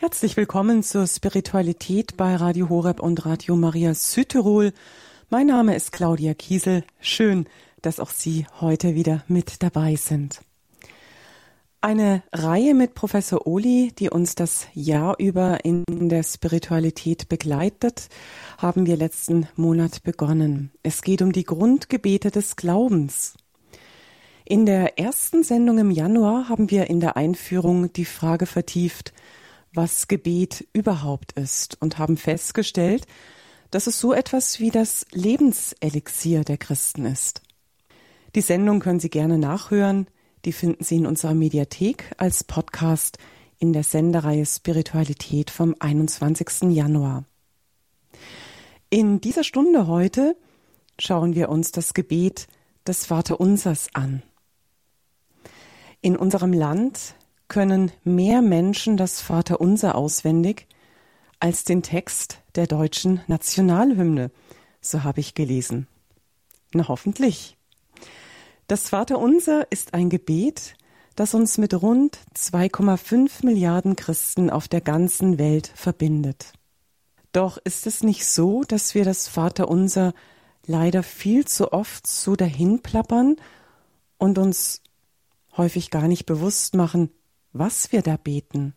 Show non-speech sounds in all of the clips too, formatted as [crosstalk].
Herzlich willkommen zur Spiritualität bei Radio Horeb und Radio Maria Südtirol. Mein Name ist Claudia Kiesel. Schön, dass auch Sie heute wieder mit dabei sind. Eine Reihe mit Professor Oli, die uns das Jahr über in der Spiritualität begleitet, haben wir letzten Monat begonnen. Es geht um die Grundgebete des Glaubens. In der ersten Sendung im Januar haben wir in der Einführung die Frage vertieft, was Gebet überhaupt ist und haben festgestellt, dass es so etwas wie das Lebenselixier der Christen ist. Die Sendung können Sie gerne nachhören. Die finden Sie in unserer Mediathek als Podcast in der Sendereihe Spiritualität vom 21. Januar. In dieser Stunde heute schauen wir uns das Gebet des Vaterunsers an. In unserem Land können mehr Menschen das Vaterunser auswendig als den Text der deutschen Nationalhymne, so habe ich gelesen. Na hoffentlich. Das Vaterunser ist ein Gebet, das uns mit rund 2,5 Milliarden Christen auf der ganzen Welt verbindet. Doch ist es nicht so, dass wir das Vaterunser leider viel zu oft so dahinplappern und uns häufig gar nicht bewusst machen, was wir da beten.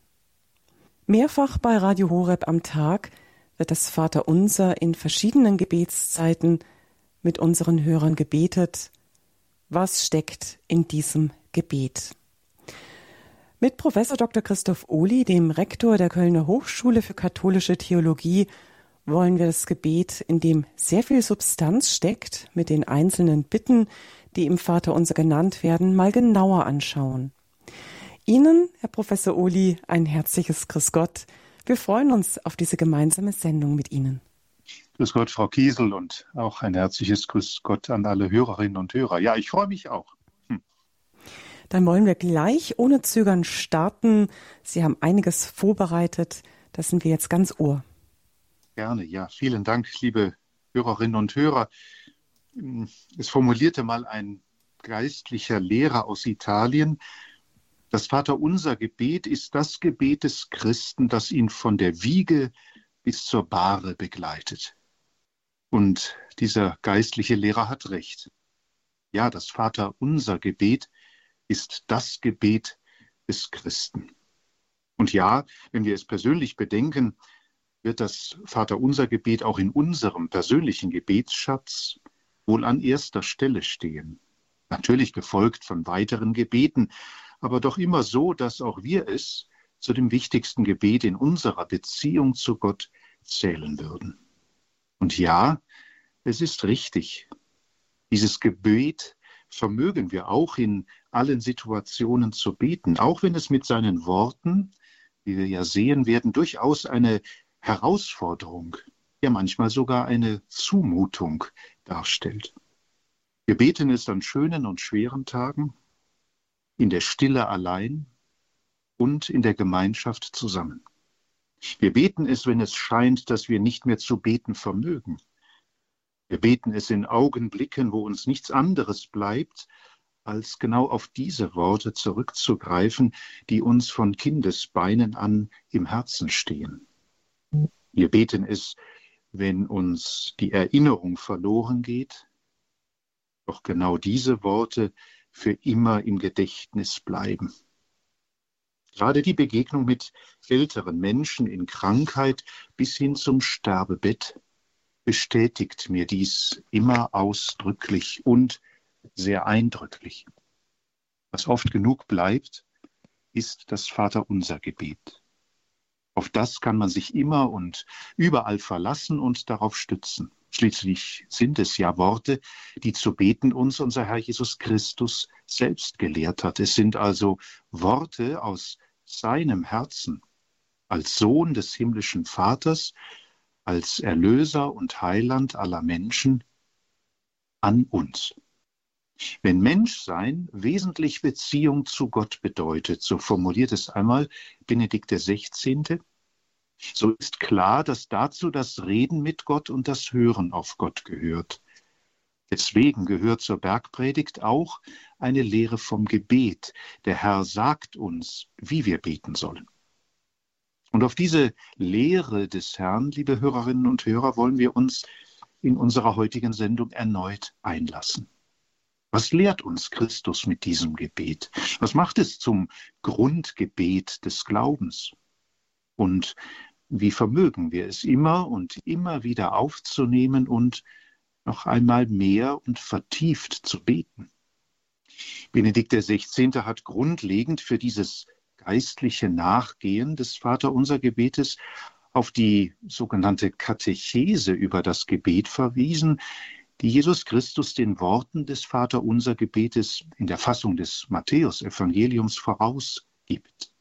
Mehrfach bei Radio Horeb am Tag wird das Vaterunser in verschiedenen Gebetszeiten mit unseren Hörern gebetet. Was steckt in diesem Gebet? Mit Professor Dr. Christoph Ohli, dem Rektor der Kölner Hochschule für katholische Theologie, wollen wir das Gebet, in dem sehr viel Substanz steckt, mit den einzelnen Bitten, die im Vaterunser genannt werden, mal genauer anschauen. Ihnen, Herr Professor Uli, ein herzliches Grüß Gott. Wir freuen uns auf diese gemeinsame Sendung mit Ihnen. Grüß Gott, Frau Kiesel, und auch ein herzliches Grüß Gott an alle Hörerinnen und Hörer. Ja, ich freue mich auch. Hm. Dann wollen wir gleich ohne Zögern starten. Sie haben einiges vorbereitet. Das sind wir jetzt ganz ohr. Gerne, ja. Vielen Dank, liebe Hörerinnen und Hörer. Es formulierte mal ein geistlicher Lehrer aus Italien, das Vaterunser Gebet ist das Gebet des Christen, das ihn von der Wiege bis zur Bahre begleitet. Und dieser geistliche Lehrer hat recht. Ja, das Vaterunser Gebet ist das Gebet des Christen. Und ja, wenn wir es persönlich bedenken, wird das Vaterunser Gebet auch in unserem persönlichen Gebetsschatz wohl an erster Stelle stehen. Natürlich gefolgt von weiteren Gebeten, aber doch immer so, dass auch wir es zu dem wichtigsten Gebet in unserer Beziehung zu Gott zählen würden. Und ja, es ist richtig. Dieses Gebet vermögen wir auch in allen Situationen zu beten, auch wenn es mit seinen Worten, wie wir ja sehen werden, durchaus eine Herausforderung, ja manchmal sogar eine Zumutung darstellt. Wir beten es an schönen und schweren Tagen, in der Stille allein und in der Gemeinschaft zusammen. Wir beten es, wenn es scheint, dass wir nicht mehr zu beten vermögen. Wir beten es in Augenblicken, wo uns nichts anderes bleibt, als genau auf diese Worte zurückzugreifen, die uns von Kindesbeinen an im Herzen stehen. Wir beten es, wenn uns die Erinnerung verloren geht. Doch genau diese Worte für immer im Gedächtnis bleiben. Gerade die Begegnung mit älteren Menschen in Krankheit bis hin zum Sterbebett bestätigt mir dies immer ausdrücklich und sehr eindrücklich. Was oft genug bleibt, ist das Vaterunser Gebet. Auf das kann man sich immer und überall verlassen und darauf stützen. Schließlich sind es ja Worte, die zu beten uns unser Herr Jesus Christus selbst gelehrt hat. Es sind also Worte aus seinem Herzen, als Sohn des himmlischen Vaters, als Erlöser und Heiland aller Menschen an uns. Wenn Menschsein wesentlich Beziehung zu Gott bedeutet, so formuliert es einmal Benedikt XVI., so ist klar, dass dazu das Reden mit Gott und das Hören auf Gott gehört. Deswegen gehört zur Bergpredigt auch eine Lehre vom Gebet. Der Herr sagt uns, wie wir beten sollen. Und auf diese Lehre des Herrn, liebe Hörerinnen und Hörer, wollen wir uns in unserer heutigen Sendung erneut einlassen. Was lehrt uns Christus mit diesem Gebet? Was macht es zum Grundgebet des Glaubens? Und wie vermögen wir es immer und immer wieder aufzunehmen und noch einmal mehr und vertieft zu beten? Benedikt XVI. hat grundlegend für dieses geistliche Nachgehen des Vaterunser Gebetes auf die sogenannte Katechese über das Gebet verwiesen, die Jesus Christus den Worten des Vaterunser Gebetes in der Fassung des Matthäusevangeliums vorausgibt.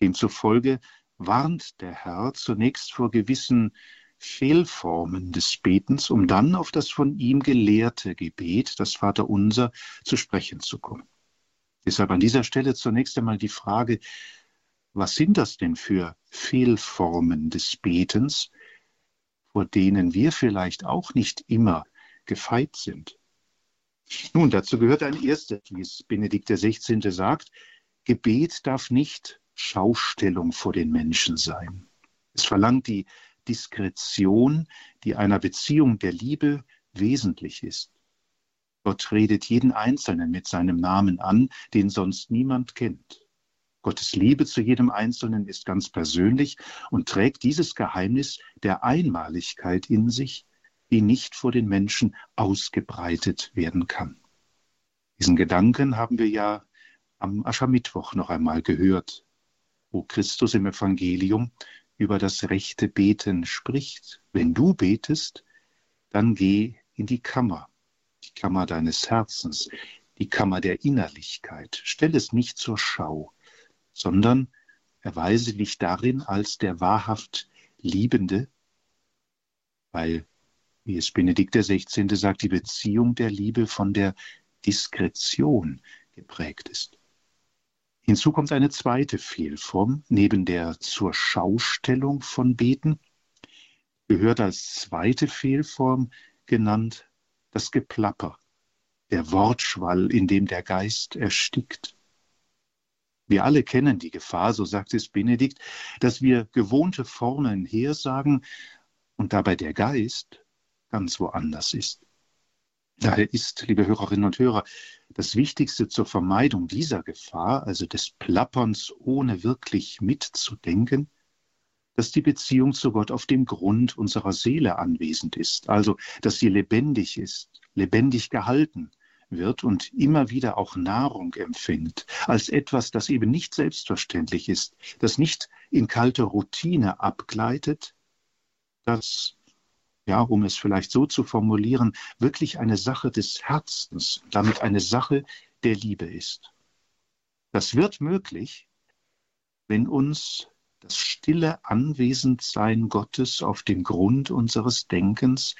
Demzufolge warnt der Herr zunächst vor gewissen Fehlformen des Betens, um dann auf das von ihm gelehrte Gebet, das Vaterunser, zu sprechen zu kommen. Deshalb an dieser Stelle zunächst einmal die Frage, was sind das denn für Fehlformen des Betens, vor denen wir vielleicht auch nicht immer gefeit sind. Nun, dazu gehört ein erstes, wie es Benedikt XVI. sagt, Gebet darf nicht Schaustellung vor den Menschen sein. Es verlangt die Diskretion, die einer Beziehung der Liebe wesentlich ist. Gott redet jeden Einzelnen mit seinem Namen an, den sonst niemand kennt. Gottes Liebe zu jedem Einzelnen ist ganz persönlich und trägt dieses Geheimnis der Einmaligkeit in sich, die nicht vor den Menschen ausgebreitet werden kann. Diesen Gedanken haben wir ja am Aschermittwoch noch einmal gehört, wo Christus im Evangelium über das rechte Beten spricht. Wenn du betest, dann geh in die Kammer, die Kammer deines Herzens, die Kammer der Innerlichkeit. Stell es nicht zur Schau, sondern erweise dich darin als der wahrhaft Liebende, weil, wie es Benedikt XVI. sagt, die Beziehung der Liebe von der Diskretion geprägt ist. Hinzu kommt eine zweite Fehlform, neben der zur Schaustellung von Beten, gehört als zweite Fehlform genannt das Geplapper, der Wortschwall, in dem der Geist erstickt. Wir alle kennen die Gefahr, so sagt es Benedikt, dass wir gewohnte Formeln hersagen und dabei der Geist ganz woanders ist. Daher ist, liebe Hörerinnen und Hörer, das Wichtigste zur Vermeidung dieser Gefahr, also des Plapperns ohne wirklich mitzudenken, dass die Beziehung zu Gott auf dem Grund unserer Seele anwesend ist, also dass sie lebendig ist, lebendig gehalten, wird und immer wieder auch Nahrung empfängt, als etwas, das eben nicht selbstverständlich ist, das nicht in kalte Routine abgleitet, das, ja, um es vielleicht so zu formulieren, wirklich eine Sache des Herzens, damit eine Sache der Liebe ist. Das wird möglich, wenn uns das stille Anwesendsein Gottes auf dem Grund unseres Denkens,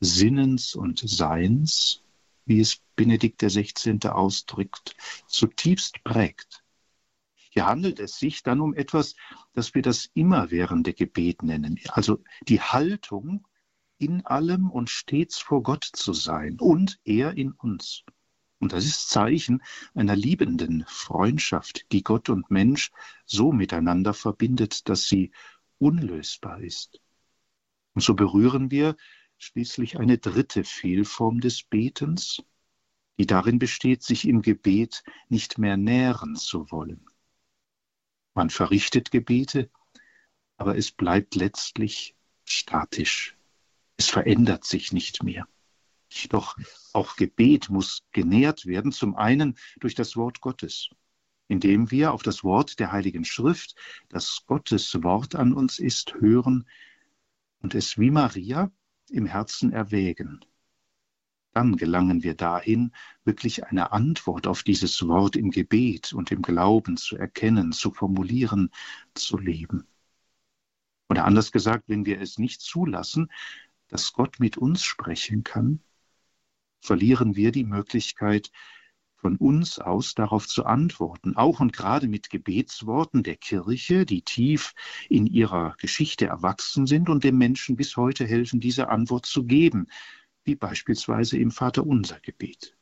Sinnens und Seins wie es Benedikt XVI. ausdrückt, zutiefst prägt. Hier handelt es sich dann um etwas, das wir das immerwährende Gebet nennen, also die Haltung, in allem und stets vor Gott zu sein und er in uns. Und das ist Zeichen einer liebenden Freundschaft, die Gott und Mensch so miteinander verbindet, dass sie unlösbar ist. Und so berühren wir schließlich eine dritte Fehlform des Betens, die darin besteht, sich im Gebet nicht mehr nähren zu wollen. Man verrichtet Gebete, aber es bleibt letztlich statisch. Es verändert sich nicht mehr. Doch auch Gebet muss genährt werden, zum einen durch das Wort Gottes, indem wir auf das Wort der Heiligen Schrift, das Gottes Wort an uns ist, hören und es wie Maria im Herzen erwägen. Dann gelangen wir dahin, wirklich eine Antwort auf dieses Wort im Gebet und im Glauben zu erkennen, zu formulieren, zu leben. Oder anders gesagt, wenn wir es nicht zulassen, dass Gott mit uns sprechen kann, verlieren wir die Möglichkeit, von uns aus darauf zu antworten, auch und gerade mit Gebetsworten der Kirche, die tief in ihrer Geschichte erwachsen sind und dem Menschen bis heute helfen, diese Antwort zu geben, wie beispielsweise im Vaterunser Gebet.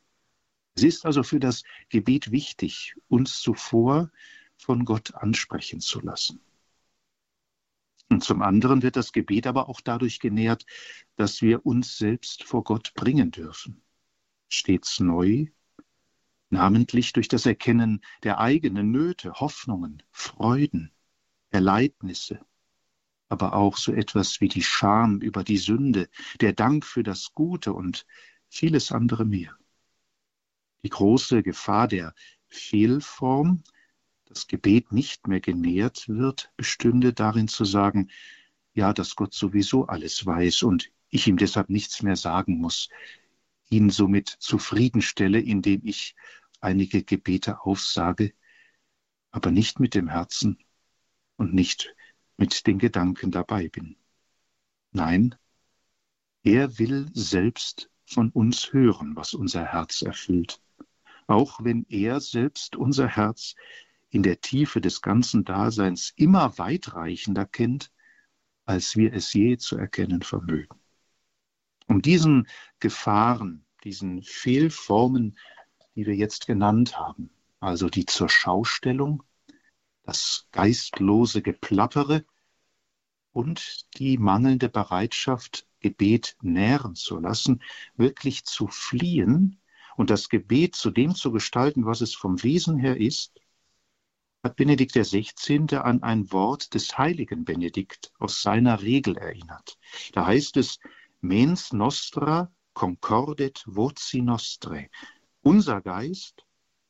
Es ist also für das Gebet wichtig, uns zuvor von Gott ansprechen zu lassen. Und zum anderen wird das Gebet aber auch dadurch genährt, dass wir uns selbst vor Gott bringen dürfen. Stets neu, namentlich durch das Erkennen der eigenen Nöte, Hoffnungen, Freuden, Erleidnisse, aber auch so etwas wie die Scham über die Sünde, der Dank für das Gute und vieles andere mehr. Die große Gefahr der Fehlform, das Gebet nicht mehr genährt wird, bestünde darin zu sagen, ja, dass Gott sowieso alles weiß und ich ihm deshalb nichts mehr sagen muss, ihn somit zufriedenstelle, indem ich einige Gebete aufsage, aber nicht mit dem Herzen und nicht mit den Gedanken dabei bin. Nein, er will selbst von uns hören, was unser Herz erfüllt, auch wenn er selbst unser Herz in der Tiefe des ganzen Daseins immer weitreichender kennt, als wir es je zu erkennen vermögen. Um diesen Gefahren, diesen Fehlformen, die wir jetzt genannt haben, also die zur Schaustellung, das geistlose Geplappere und die mangelnde Bereitschaft, Gebet nähren zu lassen, wirklich zu fliehen und das Gebet zu dem zu gestalten, was es vom Wesen her ist, hat Benedikt XVI. an ein Wort des heiligen Benedikt aus seiner Regel erinnert. Da heißt es, mens nostra concordet voci nostrae. Unser Geist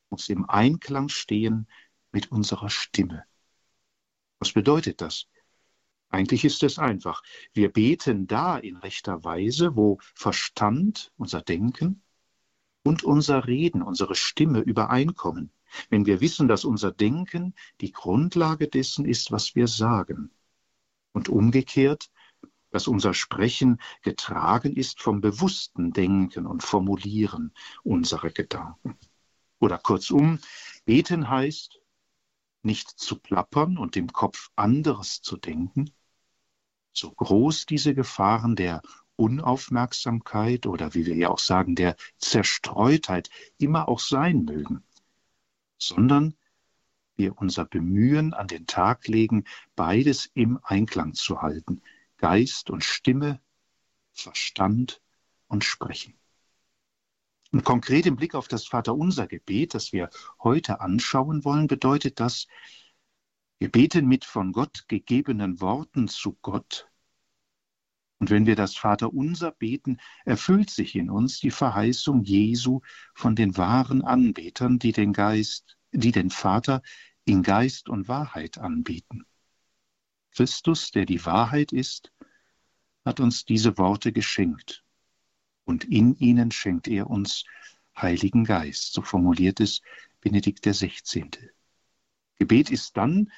muss im Einklang stehen mit unserer Stimme. Was bedeutet das? Eigentlich ist es einfach. Wir beten da in rechter Weise, wo Verstand, unser Denken und unser Reden, unsere Stimme übereinkommen. Wenn wir wissen, dass unser Denken die Grundlage dessen ist, was wir sagen. Und umgekehrt, dass unser Sprechen getragen ist vom bewussten Denken und Formulieren unserer Gedanken. Oder kurzum, beten heißt, nicht zu plappern und im Kopf anderes zu denken, so groß diese Gefahren der Unaufmerksamkeit oder wie wir ja auch sagen, der Zerstreutheit immer auch sein mögen, sondern wir unser Bemühen an den Tag legen, beides im Einklang zu halten, Geist und Stimme, Verstand und Sprechen. Und konkret im Blick auf das Vaterunser Gebet, das wir heute anschauen wollen, bedeutet das, wir beten mit von Gott gegebenen Worten zu Gott. Und wenn wir das Vaterunser beten, erfüllt sich in uns die Verheißung Jesu von den wahren Anbetern, die den Geist, die den Vater in Geist und Wahrheit anbieten. Christus, der die Wahrheit ist, hat uns diese Worte geschenkt und in ihnen schenkt er uns Heiligen Geist. So formuliert es Benedikt XVI. Gebet ist dann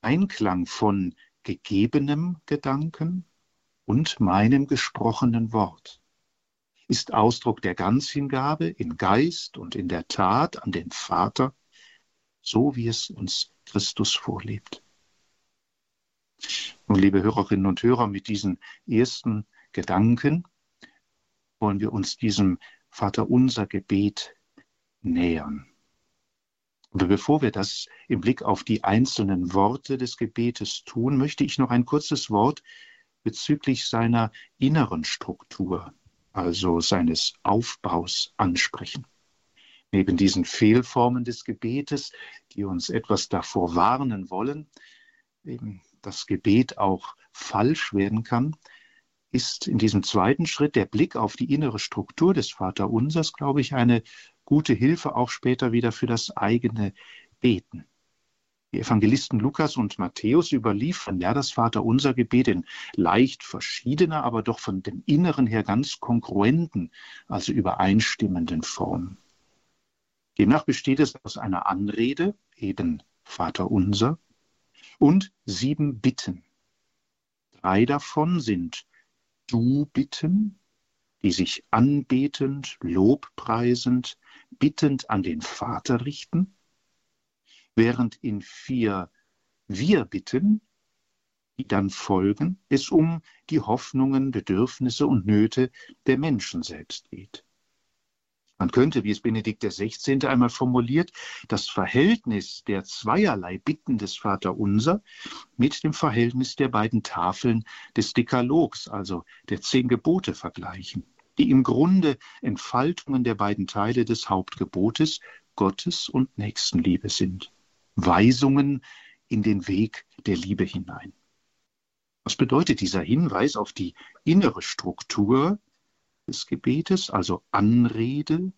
Einklang von gegebenem Gedanken und meinem gesprochenen Wort, ist Ausdruck der Ganzhingabe in Geist und in der Tat an den Vater, so wie es uns Christus vorlebt. Nun, liebe Hörerinnen und Hörer, mit diesen ersten Gedanken wollen wir uns diesem Vaterunser Gebet nähern. Aber bevor wir das im Blick auf die einzelnen Worte des Gebetes tun, möchte ich noch ein kurzes Wort bezüglich seiner inneren Struktur, also seines Aufbaus ansprechen. Neben diesen Fehlformen des Gebetes, die uns etwas davor warnen wollen, eben das Gebet auch falsch werden kann, ist in diesem zweiten Schritt der Blick auf die innere Struktur des Vaterunsers, glaube ich, eine gute Hilfe auch später wieder für das eigene Beten. Die Evangelisten Lukas und Matthäus überliefern ja das Vaterunser Gebet in leicht verschiedener, aber doch von dem Inneren her ganz kongruenten, also übereinstimmenden Form. Demnach besteht es aus einer Anrede, eben Vaterunser, und sieben Bitten. Drei davon sind Du bitten, die sich anbetend, lobpreisend, bittend an den Vater richten, während in vier Wir bitten, die dann folgen, es um die Hoffnungen, Bedürfnisse und Nöte der Menschen selbst geht. Man könnte, wie es Benedikt XVI. einmal formuliert, das Verhältnis der zweierlei Bitten des Vaterunser mit dem Verhältnis der beiden Tafeln des Dekalogs, also der zehn Gebote, vergleichen, die im Grunde Entfaltungen der beiden Teile des Hauptgebotes Gottes und Nächstenliebe sind. Weisungen in den Weg der Liebe hinein. Was bedeutet dieser Hinweis auf die innere Struktur des Gebetes, also Anrede,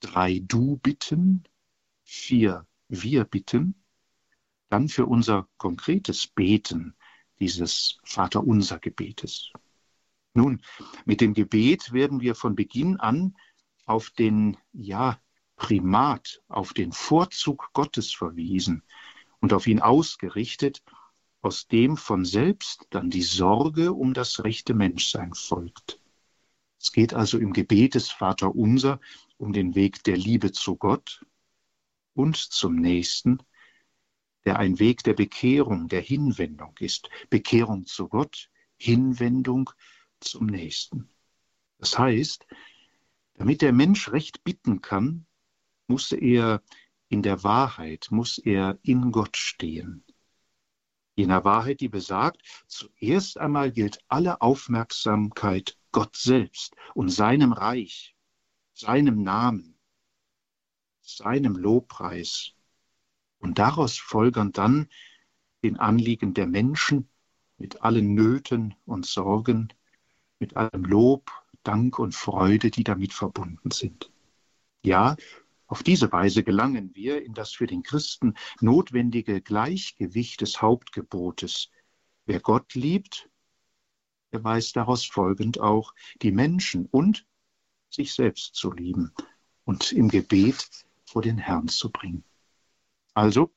drei Du-Bitten, vier Wir-Bitten, dann für unser konkretes Beten dieses Vaterunser-Gebetes. Nun, mit dem Gebet werden wir von Beginn an auf den, ja, Primat, auf den Vorzug Gottes verwiesen und auf ihn ausgerichtet, aus dem von selbst dann die Sorge um das rechte Menschsein folgt. Es geht also im Gebet des Vaterunser um den Weg der Liebe zu Gott und zum Nächsten, der ein Weg der Bekehrung, der Hinwendung ist. Bekehrung zu Gott, Hinwendung zum Nächsten. Das heißt, damit der Mensch recht bitten kann, muss er in der Wahrheit, muss er in Gott stehen. Jener Wahrheit, die besagt, zuerst einmal gilt alle Aufmerksamkeit Gott selbst und seinem Reich, seinem Namen, seinem Lobpreis. Und daraus folgern dann den Anliegen der Menschen mit allen Nöten und Sorgen, mit allem Lob, Dank und Freude, die damit verbunden sind. Ja, auf diese Weise gelangen wir in das für den Christen notwendige Gleichgewicht des Hauptgebotes. Wer Gott liebt, er weiß daraus folgend auch, die Menschen und sich selbst zu lieben und im Gebet vor den Herrn zu bringen. Also,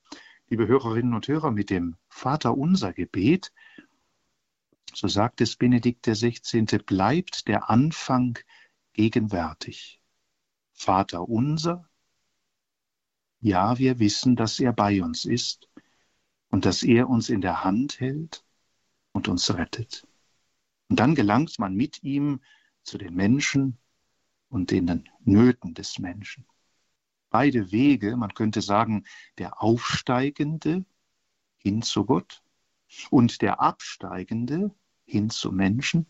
liebe Hörerinnen und Hörer, mit dem Vater unser Gebet, so sagt es Benedikt XVI., bleibt der Anfang gegenwärtig. Vater unser, ja, wir wissen, dass er bei uns ist und dass er uns in der Hand hält und uns rettet. Und dann gelangt man mit ihm zu den Menschen und den Nöten des Menschen. Beide Wege, man könnte sagen, der Aufsteigende hin zu Gott und der Absteigende hin zu Menschen,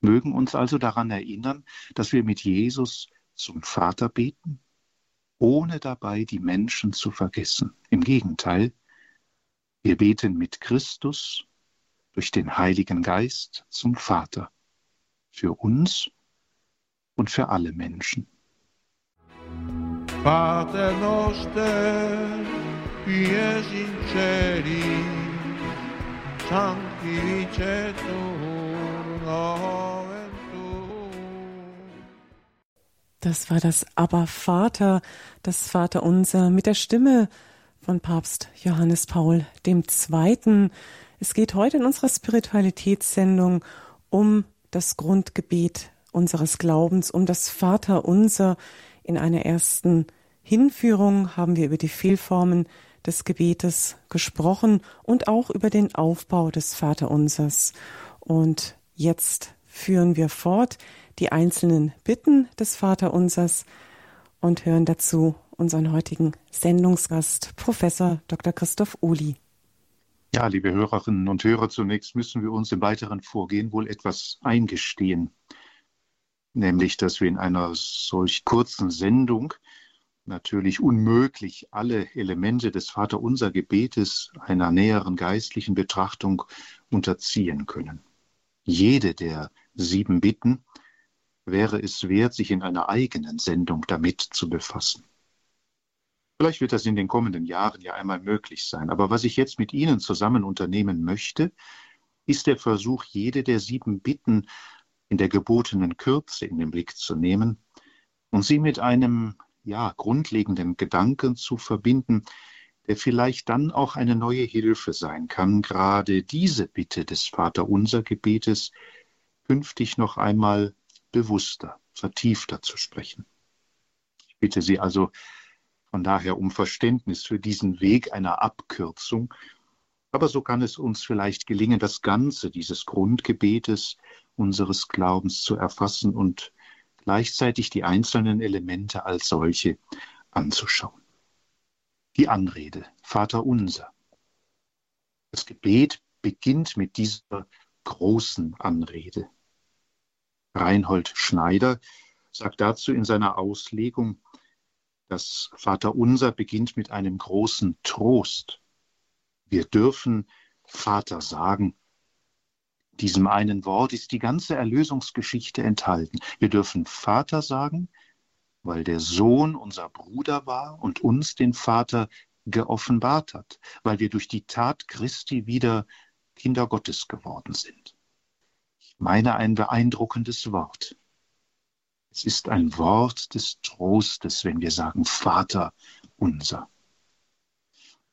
mögen uns also daran erinnern, dass wir mit Jesus zum Vater beten, ohne dabei die Menschen zu vergessen. Im Gegenteil, wir beten mit Christus durch den Heiligen Geist zum Vater, für uns und für alle Menschen. Pater noster, qui es in celi, Das war das Aber Vater, das Vaterunser mit der Stimme von Papst Johannes Paul II. Es geht heute in unserer Spiritualitätssendung um das Grundgebet unseres Glaubens, um das Vaterunser. In einer ersten Hinführung haben wir über die Fehlformen des Gebetes gesprochen und auch über den Aufbau des Vaterunsers. Und jetzt führen wir fort die einzelnen Bitten des Vaterunsers und hören dazu unseren heutigen Sendungsgast, Professor Dr. Christoph Uli. Ja, liebe Hörerinnen und Hörer, zunächst müssen wir uns im weiteren Vorgehen wohl etwas eingestehen, nämlich dass wir in einer solch kurzen Sendung natürlich unmöglich alle Elemente des Vaterunser Gebetes einer näheren geistlichen Betrachtung unterziehen können. Jede der sieben Bitten wäre es wert, sich in einer eigenen Sendung damit zu befassen. Vielleicht wird das in den kommenden Jahren ja einmal möglich sein. Aber was ich jetzt mit Ihnen zusammen unternehmen möchte, ist der Versuch, jede der sieben Bitten in der gebotenen Kürze in den Blick zu nehmen und sie mit einem ja, grundlegenden Gedanken zu verbinden, der vielleicht dann auch eine neue Hilfe sein kann, gerade diese Bitte des Vaterunser Gebetes künftig noch einmal bewusster, vertiefter zu sprechen. Ich bitte Sie also, von daher um Verständnis für diesen Weg einer Abkürzung. Aber so kann es uns vielleicht gelingen, das Ganze dieses Grundgebetes unseres Glaubens zu erfassen und gleichzeitig die einzelnen Elemente als solche anzuschauen. Die Anrede, Vater unser. Das Gebet beginnt mit dieser großen Anrede. Reinhold Schneider sagt dazu in seiner Auslegung, das Vaterunser beginnt mit einem großen Trost. Wir dürfen Vater sagen. Diesem einen Wort ist die ganze Erlösungsgeschichte enthalten. Wir dürfen Vater sagen, weil der Sohn unser Bruder war und uns den Vater geoffenbart hat, weil wir durch die Tat Christi wieder Kinder Gottes geworden sind. Meine ein beeindruckendes Wort. Es ist ein Wort des Trostes, wenn wir sagen Vater unser.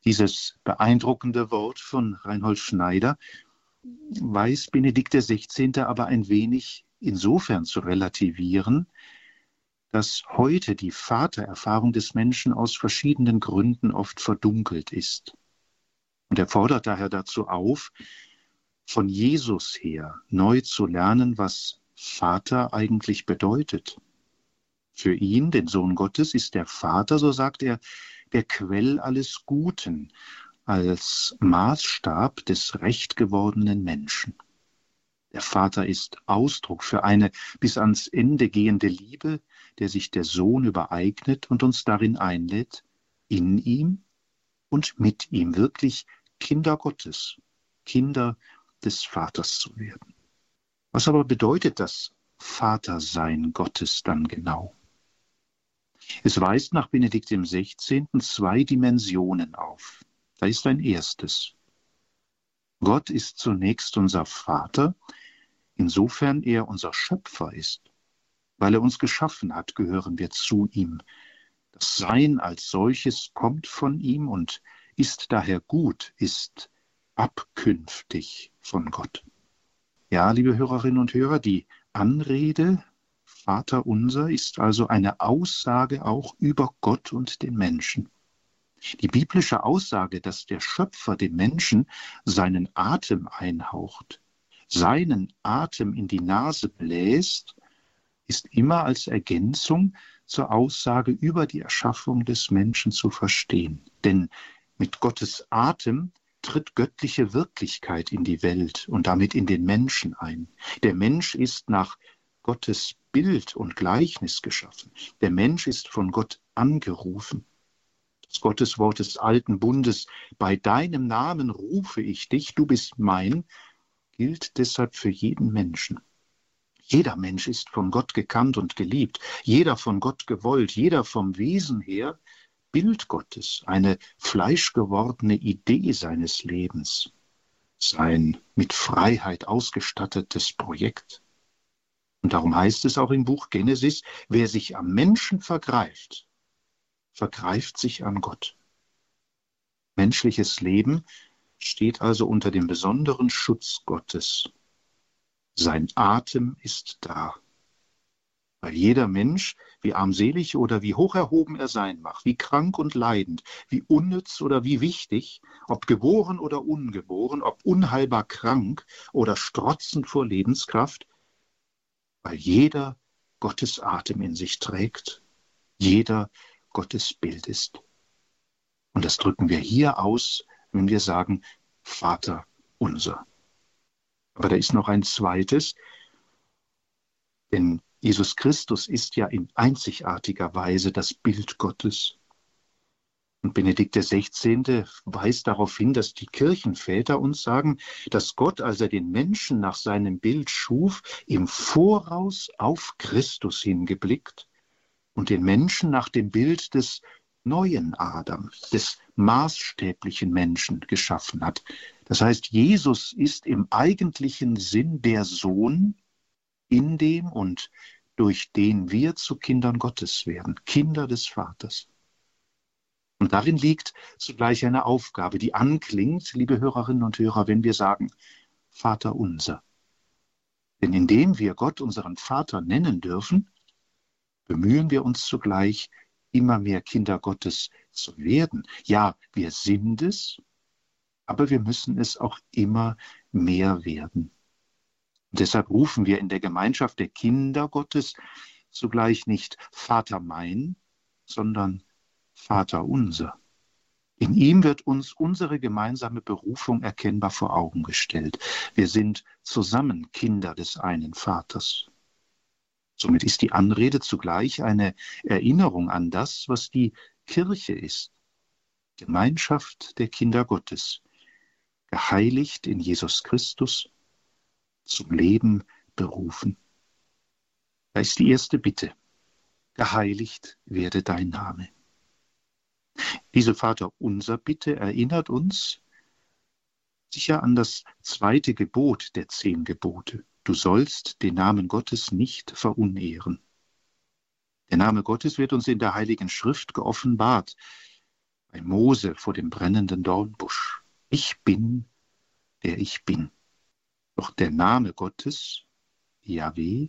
Dieses beeindruckende Wort von Reinhold Schneider weiß Benedikt XVI. aber ein wenig insofern zu relativieren, dass heute die Vatererfahrung des Menschen aus verschiedenen Gründen oft verdunkelt ist. Und er fordert daher dazu auf, von Jesus her neu zu lernen, was Vater eigentlich bedeutet. Für ihn, den Sohn Gottes, ist der Vater, so sagt er, der Quell alles Guten, als Maßstab des recht gewordenen Menschen. Der Vater ist Ausdruck für eine bis ans Ende gehende Liebe, der sich der Sohn übereignet und uns darin einlädt, in ihm und mit ihm wirklich Kinder Gottes, Kinder des Vaters zu werden. Was aber bedeutet das Vatersein Gottes dann genau? Es weist nach Benedikt XVI. zwei Dimensionen auf. Da ist ein erstes. Gott ist zunächst unser Vater, insofern er unser Schöpfer ist. Weil er uns geschaffen hat, gehören wir zu ihm. Das Sein als solches kommt von ihm und ist daher gut, ist abkünftig von Gott. Ja, liebe Hörerinnen und Hörer, die Anrede Vater unser ist also eine Aussage auch über Gott und den Menschen. Die biblische Aussage, dass der Schöpfer dem Menschen seinen Atem einhaucht, seinen Atem in die Nase bläst, ist immer als Ergänzung zur Aussage über die Erschaffung des Menschen zu verstehen. Denn mit Gottes Atem tritt göttliche Wirklichkeit in die Welt und damit in den Menschen ein. Der Mensch ist nach Gottes Bild und Gleichnis geschaffen. Der Mensch ist von Gott angerufen. Das Gotteswort des alten Bundes, bei deinem Namen rufe ich dich, du bist mein, gilt deshalb für jeden Menschen. Jeder Mensch ist von Gott gekannt und geliebt, jeder von Gott gewollt, jeder vom Wesen her Bild Gottes, eine fleischgewordene Idee seines Lebens, sein mit Freiheit ausgestattetes Projekt. Und darum heißt es auch im Buch Genesis, wer sich am Menschen vergreift, vergreift sich an Gott. Menschliches Leben steht also unter dem besonderen Schutz Gottes. Sein Atem ist da weil jeder Mensch, wie armselig oder wie hoch erhoben er sein mag, wie krank und leidend, wie unnütz oder wie wichtig, ob geboren oder ungeboren, ob unheilbar krank oder strotzend vor Lebenskraft, weil jeder Gottes Atem in sich trägt, jeder Gottes Bild ist. Und das drücken wir hier aus, wenn wir sagen, Vater unser. Aber da ist noch ein zweites, denn Jesus Christus ist ja in einzigartiger Weise das Bild Gottes. Und Benedikt XVI. weist darauf hin, dass die Kirchenväter uns sagen, dass Gott, als er den Menschen nach seinem Bild schuf, im Voraus auf Christus hingeblickt und den Menschen nach dem Bild des neuen Adam, des maßstäblichen Menschen geschaffen hat. Das heißt, Jesus ist im eigentlichen Sinn der Sohn, in dem und durch den wir zu Kindern Gottes werden, Kinder des Vaters. Und darin liegt zugleich eine Aufgabe, die anklingt, liebe Hörerinnen und Hörer, wenn wir sagen, Vater unser. Denn indem wir Gott unseren Vater nennen dürfen, bemühen wir uns zugleich, immer mehr Kinder Gottes zu werden. Ja, wir sind es, aber wir müssen es auch immer mehr werden. Deshalb rufen wir in der Gemeinschaft der Kinder Gottes zugleich nicht Vater mein, sondern Vater unser. In ihm wird uns unsere gemeinsame Berufung erkennbar vor Augen gestellt. Wir sind zusammen Kinder des einen Vaters. Somit ist die Anrede zugleich eine Erinnerung an das, was die Kirche ist. Gemeinschaft der Kinder Gottes, geheiligt in Jesus Christus, zum Leben berufen. Da ist die erste Bitte. Geheiligt werde dein Name. Diese Vater unser Bitte erinnert uns sicher an das zweite Gebot der zehn Gebote. Du sollst den Namen Gottes nicht verunehren. Der Name Gottes wird uns in der Heiligen Schrift geoffenbart, bei Mose vor dem brennenden Dornbusch. Ich bin, der ich bin. Doch der Name Gottes, Yahweh,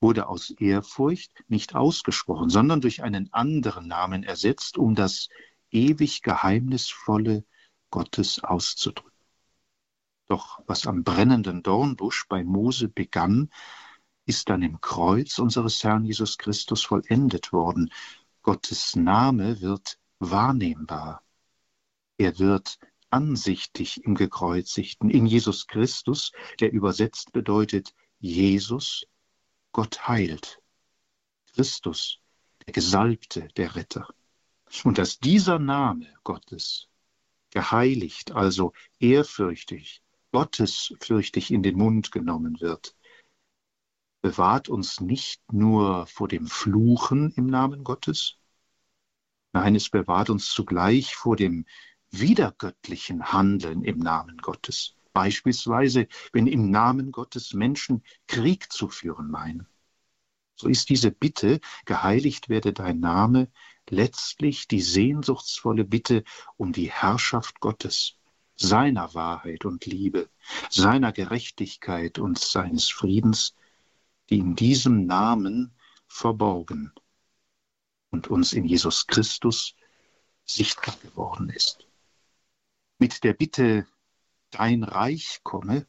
wurde aus Ehrfurcht nicht ausgesprochen, sondern durch einen anderen Namen ersetzt, um das ewig Geheimnisvolle Gottes auszudrücken. Doch was am brennenden Dornbusch bei Mose begann, ist dann im Kreuz unseres Herrn Jesus Christus vollendet worden. Gottes Name wird wahrnehmbar. Er wird ansichtig im Gekreuzigten, in Jesus Christus, der übersetzt bedeutet Jesus, Gott heilt. Christus, der Gesalbte, der Retter. Und dass dieser Name Gottes geheiligt, also ehrfürchtig, gottesfürchtig in den Mund genommen wird, bewahrt uns nicht nur vor dem Fluchen im Namen Gottes, nein, es bewahrt uns zugleich vor dem wiedergöttlichen Handeln im Namen Gottes. Beispielsweise, wenn im Namen Gottes Menschen Krieg zu führen meinen. So ist diese Bitte, geheiligt werde dein Name, letztlich die sehnsuchtsvolle Bitte um die Herrschaft Gottes, seiner Wahrheit und Liebe, seiner Gerechtigkeit und seines Friedens, die in diesem Namen verborgen und uns in Jesus Christus sichtbar geworden ist. Mit der Bitte dein Reich komme,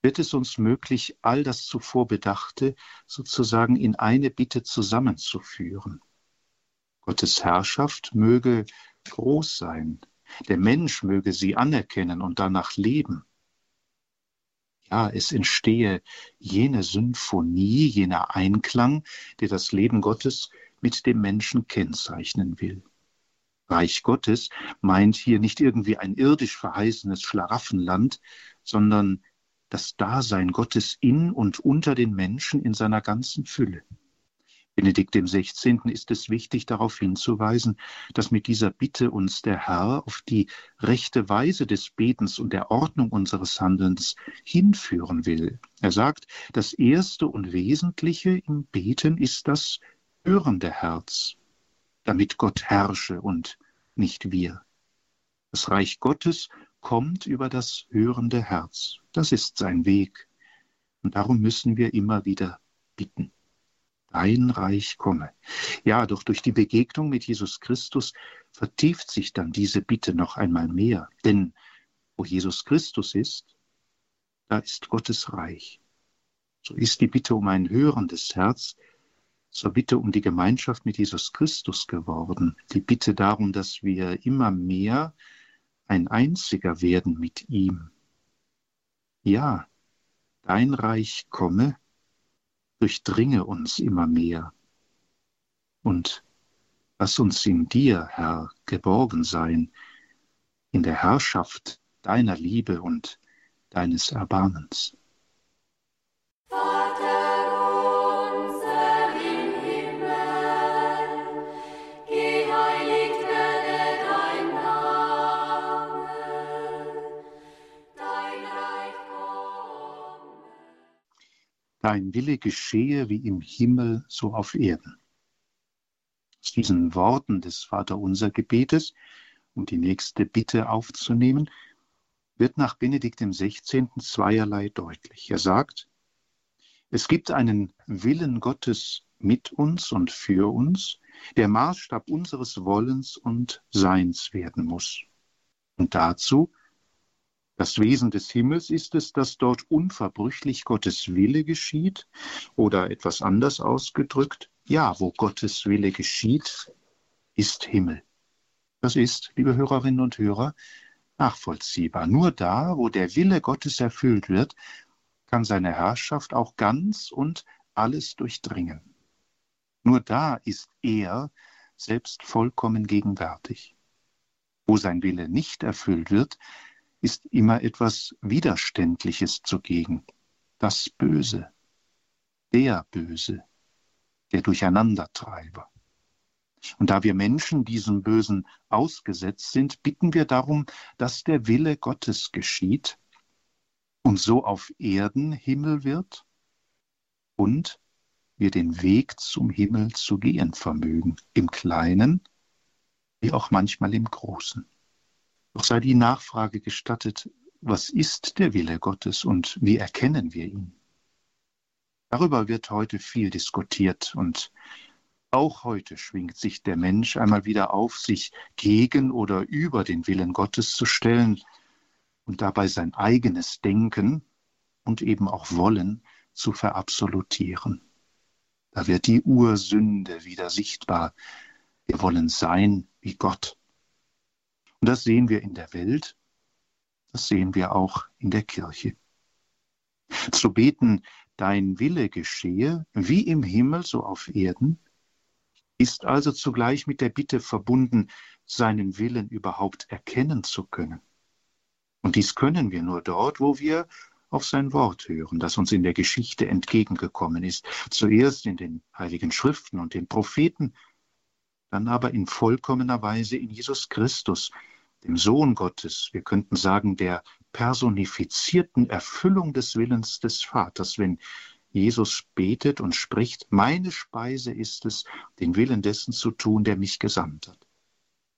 wird es uns möglich, all das zuvor Bedachte sozusagen in eine Bitte zusammenzuführen. Gottes Herrschaft möge groß sein, der Mensch möge sie anerkennen und danach leben. Ja, es entstehe jene Symphonie, jener Einklang, der das Leben Gottes mit dem Menschen kennzeichnen will. Reich Gottes meint hier nicht irgendwie ein irdisch verheißenes Schlaraffenland, sondern das Dasein Gottes in und unter den Menschen in seiner ganzen Fülle. Benedikt XVI. ist es wichtig, darauf hinzuweisen, dass mit dieser Bitte uns der Herr auf die rechte Weise des Betens und der Ordnung unseres Handelns hinführen will. Er sagt, das Erste und Wesentliche im Beten ist das hörende Herz damit Gott herrsche und nicht wir. Das Reich Gottes kommt über das hörende Herz. Das ist sein Weg. Und darum müssen wir immer wieder bitten. Dein Reich komme. Ja, doch durch die Begegnung mit Jesus Christus vertieft sich dann diese Bitte noch einmal mehr. Denn wo Jesus Christus ist, da ist Gottes Reich. So ist die Bitte um ein hörendes Herz zur Bitte um die Gemeinschaft mit Jesus Christus geworden. Die Bitte darum, dass wir immer mehr ein einziger werden mit ihm. Ja, dein Reich komme, durchdringe uns immer mehr. Und lass uns in dir, Herr, geborgen sein, in der Herrschaft deiner Liebe und deines Erbarmens. Dein Wille geschehe wie im Himmel, so auf Erden. Aus diesen Worten des Vaterunser Gebetes, um die nächste Bitte aufzunehmen, wird nach Benedikt XVI. zweierlei deutlich. Er sagt, es gibt einen Willen Gottes mit uns und für uns, der Maßstab unseres Wollens und Seins werden muss. Und dazu Das Wesen des Himmels ist es, dass dort unverbrüchlich Gottes Wille geschieht oder etwas anders ausgedrückt, ja, wo Gottes Wille geschieht, ist Himmel. Das ist, liebe Hörerinnen und Hörer, nachvollziehbar. Nur da, wo der Wille Gottes erfüllt wird, kann seine Herrschaft auch ganz und alles durchdringen. Nur da ist er selbst vollkommen gegenwärtig. Wo sein Wille nicht erfüllt wird, ist immer etwas Widerständliches zugegen. Das Böse, der Böse, der Durcheinandertreiber. Und da wir Menschen diesem Bösen ausgesetzt sind, bitten wir darum, dass der Wille Gottes geschieht und so auf Erden Himmel wird und wir den Weg zum Himmel zu gehen vermögen, im Kleinen wie auch manchmal im Großen. Doch sei die Nachfrage gestattet, was ist der Wille Gottes und wie erkennen wir ihn? Darüber wird heute viel diskutiert und auch heute schwingt sich der Mensch einmal wieder auf, sich gegen oder über den Willen Gottes zu stellen und dabei sein eigenes Denken und eben auch Wollen zu verabsolutieren. Da wird die Ursünde wieder sichtbar. Wir wollen sein wie Gott. Und das sehen wir in der Welt, das sehen wir auch in der Kirche. Zu beten, dein Wille geschehe, wie im Himmel, so auf Erden, ist also zugleich mit der Bitte verbunden, seinen Willen überhaupt erkennen zu können. Und dies können wir nur dort, wo wir auf sein Wort hören, das uns in der Geschichte entgegengekommen ist, zuerst in den heiligen Schriften und den Propheten, dann aber in vollkommener Weise in Jesus Christus, dem Sohn Gottes, wir könnten sagen, der personifizierten Erfüllung des Willens des Vaters, wenn Jesus betet und spricht, meine Speise ist es, den Willen dessen zu tun, der mich gesandt hat.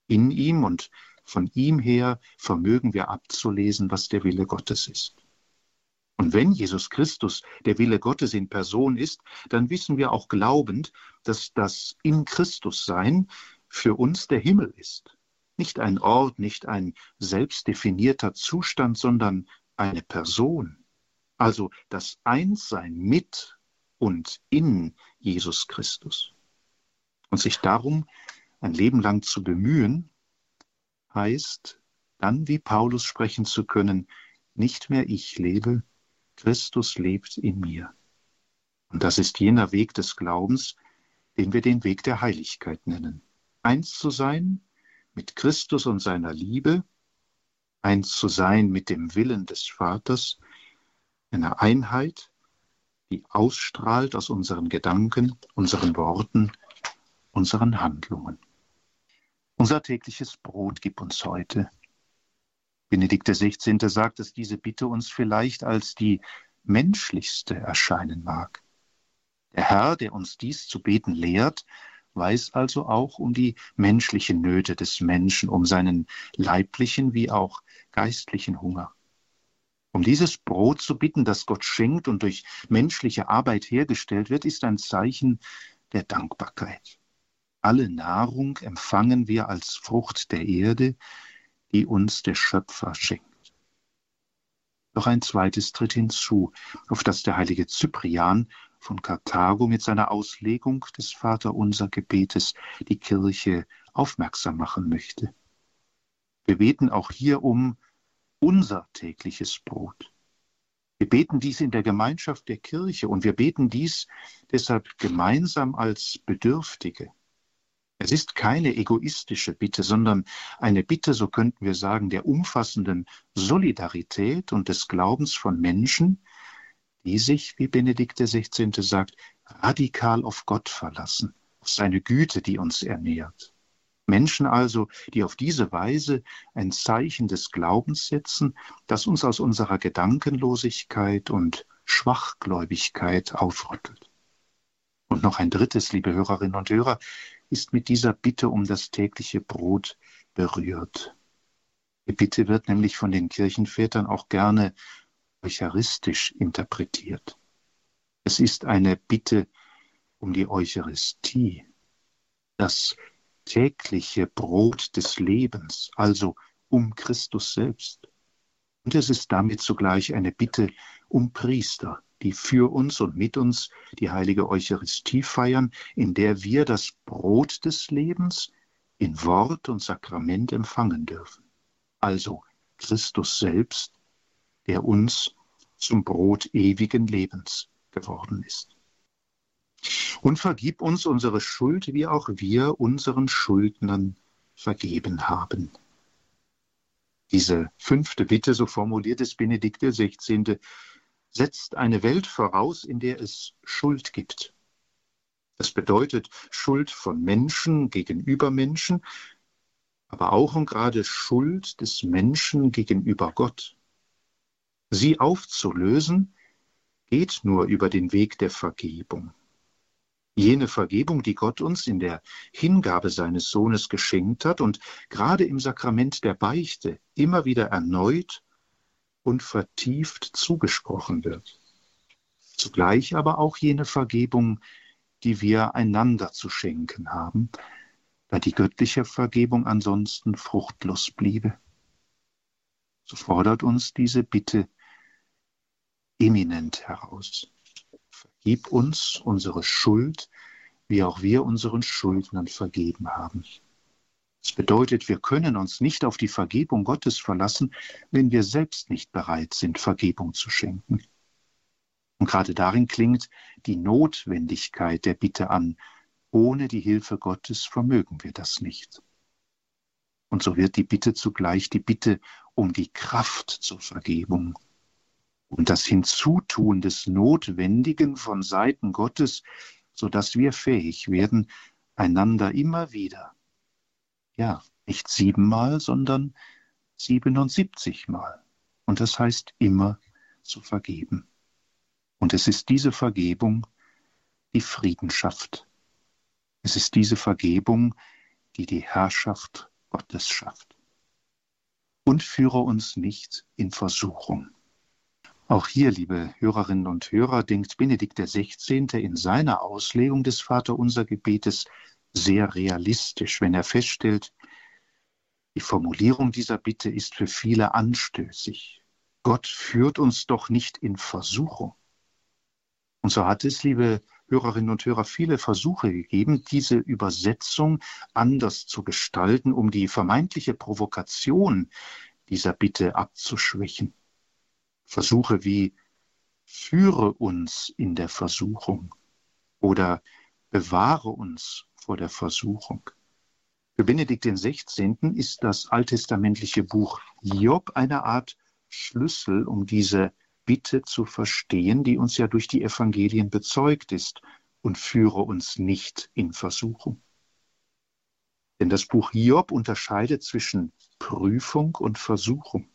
In ihm und von ihm her vermögen wir abzulesen, was der Wille Gottes ist. Und wenn Jesus Christus der Wille Gottes in Person ist, dann wissen wir auch glaubend, dass das in Christus Sein für uns der Himmel ist. Nicht ein Ort, nicht ein selbstdefinierter Zustand, sondern eine Person. Also das Einssein mit und in Jesus Christus. Und sich darum ein Leben lang zu bemühen, heißt dann wie Paulus sprechen zu können, nicht mehr ich lebe, Christus lebt in mir. Und das ist jener Weg des Glaubens, den wir den Weg der Heiligkeit nennen. Eins zu sein mit Christus und seiner Liebe, eins zu sein mit dem Willen des Vaters, eine Einheit, die ausstrahlt aus unseren Gedanken, unseren Worten, unseren Handlungen. Unser tägliches Brot gib uns heute. Benedikt XVI. sagt, dass diese Bitte uns vielleicht als die menschlichste erscheinen mag. Der Herr, der uns dies zu beten lehrt, weiß also auch um die menschlichen Nöte des Menschen, um seinen leiblichen wie auch geistlichen Hunger. Um dieses Brot zu bitten, das Gott schenkt und durch menschliche Arbeit hergestellt wird, ist ein Zeichen der Dankbarkeit. Alle Nahrung empfangen wir als Frucht der Erde, die uns der Schöpfer schenkt. Doch ein zweites tritt hinzu, auf das der heilige Cyprian von Karthago mit seiner Auslegung des Vaterunser Gebetes die Kirche aufmerksam machen möchte. Wir beten auch hier um unser tägliches Brot. Wir beten dies in der Gemeinschaft der Kirche und wir beten dies deshalb gemeinsam als Bedürftige. Es ist keine egoistische Bitte, sondern eine Bitte, so könnten wir sagen, der umfassenden Solidarität und des Glaubens von Menschen, die sich, wie Benedikt XVI. sagt, radikal auf Gott verlassen, auf seine Güte, die uns ernährt. Menschen also, die auf diese Weise ein Zeichen des Glaubens setzen, das uns aus unserer Gedankenlosigkeit und Schwachgläubigkeit aufrüttelt. Und noch ein drittes, liebe Hörerinnen und Hörer, ist mit dieser Bitte um das tägliche Brot berührt. Die Bitte wird nämlich von den Kirchenvätern auch gerne eucharistisch interpretiert. Es ist eine Bitte um die Eucharistie, das tägliche Brot des Lebens, also um Christus selbst. Und es ist damit zugleich eine Bitte um Priester, die für uns und mit uns die heilige Eucharistie feiern, in der wir das Brot des Lebens in Wort und Sakrament empfangen dürfen. Also Christus selbst, der uns zum Brot ewigen Lebens geworden ist. Und vergib uns unsere Schuld, wie auch wir unseren Schuldnern vergeben haben. Diese fünfte Bitte, so formuliert es Benedikt XVI., setzt eine Welt voraus, in der es Schuld gibt. Das bedeutet Schuld von Menschen gegenüber Menschen, aber auch und gerade Schuld des Menschen gegenüber Gott. Sie aufzulösen geht nur über den Weg der Vergebung. Jene Vergebung, die Gott uns in der Hingabe seines Sohnes geschenkt hat und gerade im Sakrament der Beichte immer wieder erneut und vertieft zugesprochen wird. Zugleich aber auch jene Vergebung, die wir einander zu schenken haben, da die göttliche Vergebung ansonsten fruchtlos bliebe. So fordert uns diese Bitte eminent heraus. Vergib uns unsere Schuld, wie auch wir unseren Schuldnern vergeben haben. Das bedeutet, wir können uns nicht auf die Vergebung Gottes verlassen, wenn wir selbst nicht bereit sind, Vergebung zu schenken. Und gerade darin klingt die Notwendigkeit der Bitte an, ohne die Hilfe Gottes vermögen wir das nicht. Und so wird die Bitte zugleich die Bitte um die Kraft zur Vergebung und das Hinzutun des Notwendigen von Seiten Gottes, so dass wir fähig werden, einander immer wieder, ja, nicht siebenmal, sondern siebenundsiebzigmal. Und das heißt immer zu vergeben. Und es ist diese Vergebung, die Frieden schafft. Es ist diese Vergebung, die die Herrschaft Gottes schafft. Und führe uns nicht in Versuchung. Auch hier, liebe Hörerinnen und Hörer, denkt Benedikt XVI. in seiner Auslegung des Vaterunser Gebetes sehr realistisch, wenn er feststellt, die Formulierung dieser Bitte ist für viele anstößig. Gott führt uns doch nicht in Versuchung. Und so hat es, liebe Hörerinnen und Hörer, viele Versuche gegeben, diese Übersetzung anders zu gestalten, um die vermeintliche Provokation dieser Bitte abzuschwächen. Versuche wie führe uns in der Versuchung oder bewahre uns vor der Versuchung. Für Benedikt XVI. ist das alttestamentliche Buch Job eine Art Schlüssel, um diese Bitte zu verstehen, die uns ja durch die Evangelien bezeugt ist und führe uns nicht in Versuchung. Denn das Buch Hiob unterscheidet zwischen Prüfung und Versuchung.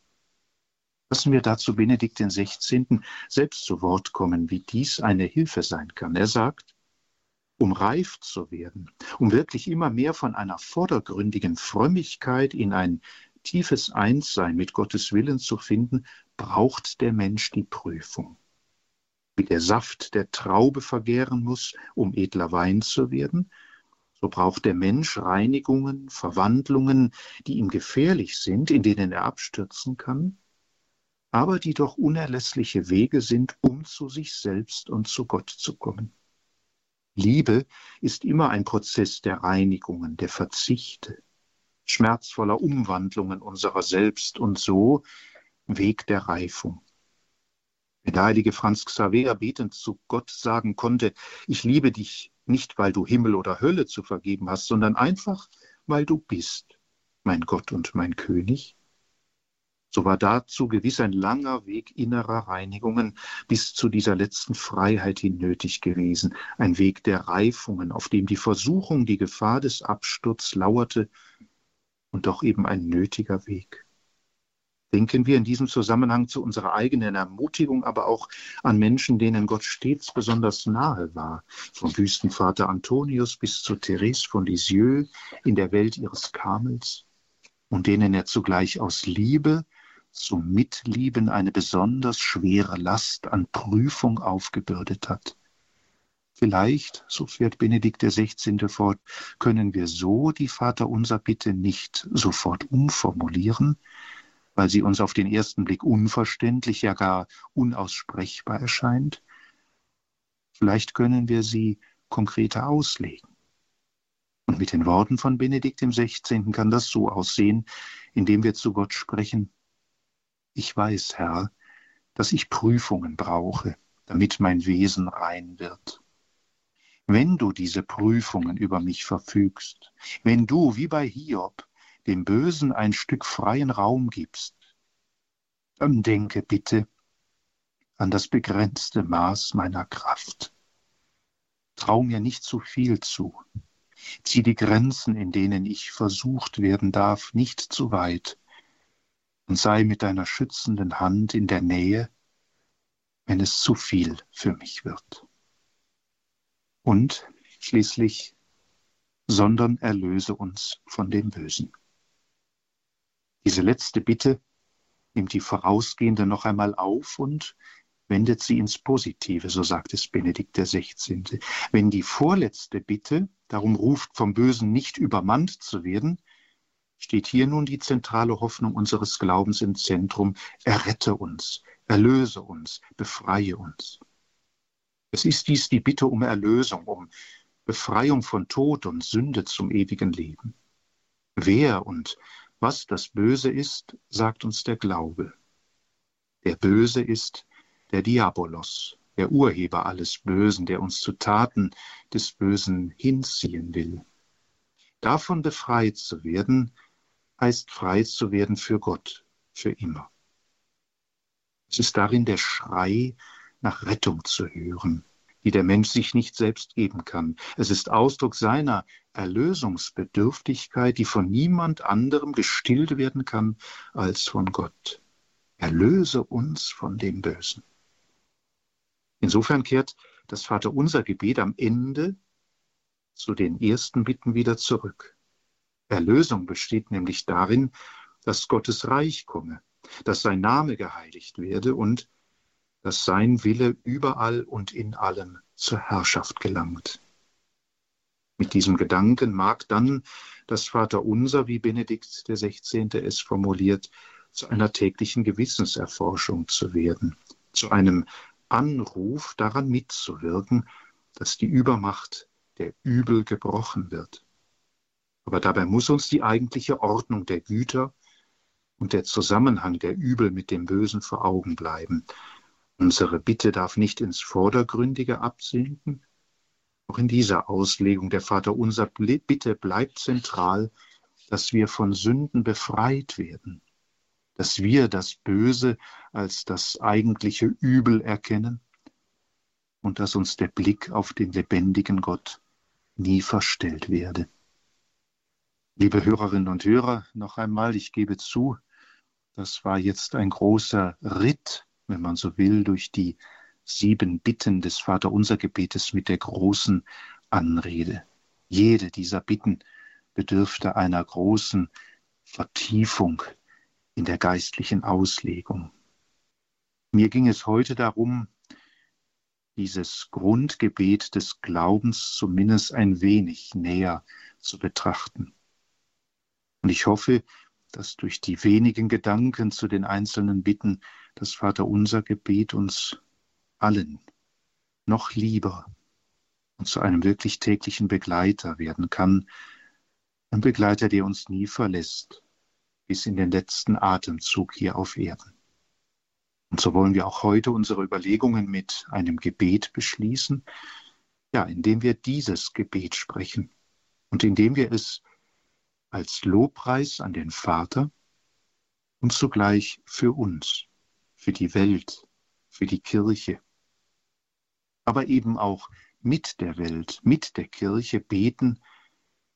Lassen wir dazu Benedikt XVI. selbst zu Wort kommen, wie dies eine Hilfe sein kann. Er sagt, um reif zu werden, um wirklich immer mehr von einer vordergründigen Frömmigkeit in ein tiefes Einssein mit Gottes Willen zu finden, braucht der Mensch die Prüfung. Wie der Saft der Traube vergären muss, um edler Wein zu werden, so braucht der Mensch Reinigungen, Verwandlungen, die ihm gefährlich sind, in denen er abstürzen kann, aber die doch unerlässliche Wege sind, um zu sich selbst und zu Gott zu kommen. Liebe ist immer ein Prozess der Reinigungen, der Verzichte, schmerzvoller Umwandlungen unserer selbst und so Weg der Reifung. Wenn der heilige Franz Xaver betend zu Gott sagen konnte, ich liebe dich nicht, weil du Himmel oder Hölle zu vergeben hast, sondern einfach, weil du bist, mein Gott und mein König, so war dazu gewiss ein langer Weg innerer Reinigungen bis zu dieser letzten Freiheit hin nötig gewesen, ein Weg der Reifungen, auf dem die Versuchung, die Gefahr des Absturz lauerte und doch eben ein nötiger Weg. Denken wir in diesem Zusammenhang zu unserer eigenen Ermutigung, aber auch an Menschen, denen Gott stets besonders nahe war, vom Wüstenvater Antonius bis zu Therese von Lisieux in der Welt ihres Kamels, und denen er zugleich aus Liebe zum Mitlieben eine besonders schwere Last an Prüfung aufgebürdet hat. Vielleicht, so fährt Benedikt XVI. fort, können wir so die Vaterunser Bitte nicht sofort umformulieren, weil sie uns auf den ersten Blick unverständlich, ja gar unaussprechbar erscheint. Vielleicht können wir sie konkreter auslegen. Und mit den Worten von Benedikt XVI. kann das so aussehen, indem wir zu Gott sprechen, ich weiß, Herr, dass ich Prüfungen brauche, damit mein Wesen rein wird. Wenn du diese Prüfungen über mich verfügst, wenn du, wie bei Hiob, dem Bösen ein Stück freien Raum gibst, dann denke bitte an das begrenzte Maß meiner Kraft. Trau mir nicht zu viel zu. Zieh die Grenzen, in denen ich versucht werden darf, nicht zu weit und sei mit deiner schützenden Hand in der Nähe, wenn es zu viel für mich wird. Und schließlich, sondern erlöse uns von dem Bösen. Diese letzte Bitte nimmt die vorausgehende noch einmal auf und wendet sie ins Positive, so sagt es Benedikt XVI. Wenn die vorletzte Bitte darum ruft, vom Bösen nicht übermannt zu werden, steht hier nun die zentrale Hoffnung unseres Glaubens im Zentrum. Errette uns, erlöse uns, befreie uns. Es ist dies die Bitte um Erlösung, um Befreiung von Tod und Sünde zum ewigen Leben. Wer und was das Böse ist, sagt uns der Glaube. Der Böse ist der Diabolos, der Urheber alles Bösen, der uns zu Taten des Bösen hinziehen will. Davon befreit zu werden, heißt frei zu werden für Gott, für immer. Es ist darin der Schrei nach Rettung zu hören, die der Mensch sich nicht selbst geben kann. Es ist Ausdruck seiner Erlösungsbedürftigkeit, die von niemand anderem gestillt werden kann als von Gott. Erlöse uns von dem Bösen. Insofern kehrt das Vaterunser Gebet am Ende zu den ersten Bitten wieder zurück. Erlösung besteht nämlich darin, dass Gottes Reich komme, dass sein Name geheiligt werde und dass sein Wille überall und in allem zur Herrschaft gelangt. Mit diesem Gedanken mag dann das Vaterunser, wie Benedikt XVI. es formuliert, zu einer täglichen Gewissenserforschung zu werden, zu einem Anruf daran mitzuwirken, dass die Übermacht der Übel gebrochen wird. Aber dabei muss uns die eigentliche Ordnung der Güter und der Zusammenhang der Übel mit dem Bösen vor Augen bleiben. Unsere Bitte darf nicht ins Vordergründige absinken. Auch in dieser Auslegung der Vater unser Bitte bleibt zentral, dass wir von Sünden befreit werden, dass wir das Böse als das eigentliche Übel erkennen und dass uns der Blick auf den lebendigen Gott nie verstellt werde. Liebe Hörerinnen und Hörer, noch einmal, ich gebe zu, das war jetzt ein großer Ritt, wenn man so will, durch die sieben Bitten des Vaterunser Gebetes mit der großen Anrede. Jede dieser Bitten bedürfte einer großen Vertiefung in der geistlichen Auslegung. Mir ging es heute darum, dieses Grundgebet des Glaubens zumindest ein wenig näher zu betrachten. Und ich hoffe, dass durch die wenigen Gedanken zu den einzelnen Bitten das Vaterunser Gebet uns allen noch lieber und zu einem wirklich täglichen Begleiter werden kann, ein Begleiter, der uns nie verlässt, bis in den letzten Atemzug hier auf Erden. Und so wollen wir auch heute unsere Überlegungen mit einem Gebet beschließen, ja, indem wir dieses Gebet sprechen und indem wir es als Lobpreis an den Vater und zugleich für uns, für die Welt, für die Kirche, aber eben auch mit der Welt, mit der Kirche beten